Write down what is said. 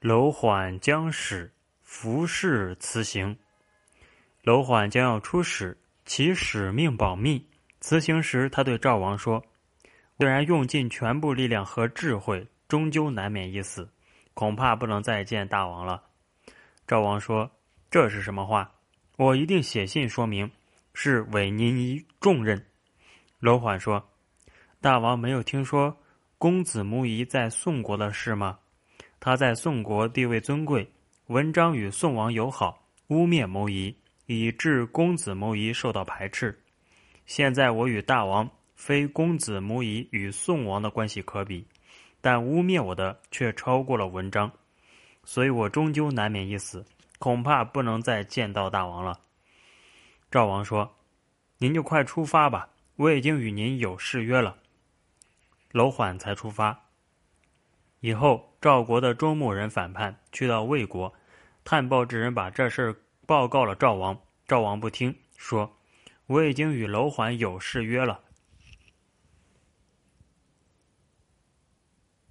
楼缓将使，服侍辞行。楼缓将要出使，其使命保密。辞行时，他对赵王说：“虽然用尽全部力量和智慧，终究难免一死，恐怕不能再见大王了。”赵王说：“这是什么话？我一定写信说明，是委您一重任。”楼缓说：“大王没有听说公子无疑在宋国的事吗？”他在宋国地位尊贵，文章与宋王友好，污蔑谋夷，以致公子谋夷受到排斥。现在我与大王非公子谋夷与宋王的关系可比，但污蔑我的却超过了文章，所以我终究难免一死，恐怕不能再见到大王了。赵王说：“您就快出发吧，我已经与您有誓约了。”楼缓才出发。以后，赵国的中牧人反叛，去到魏国，探报之人把这事报告了赵王。赵王不听，说：“我已经与楼桓有誓约了，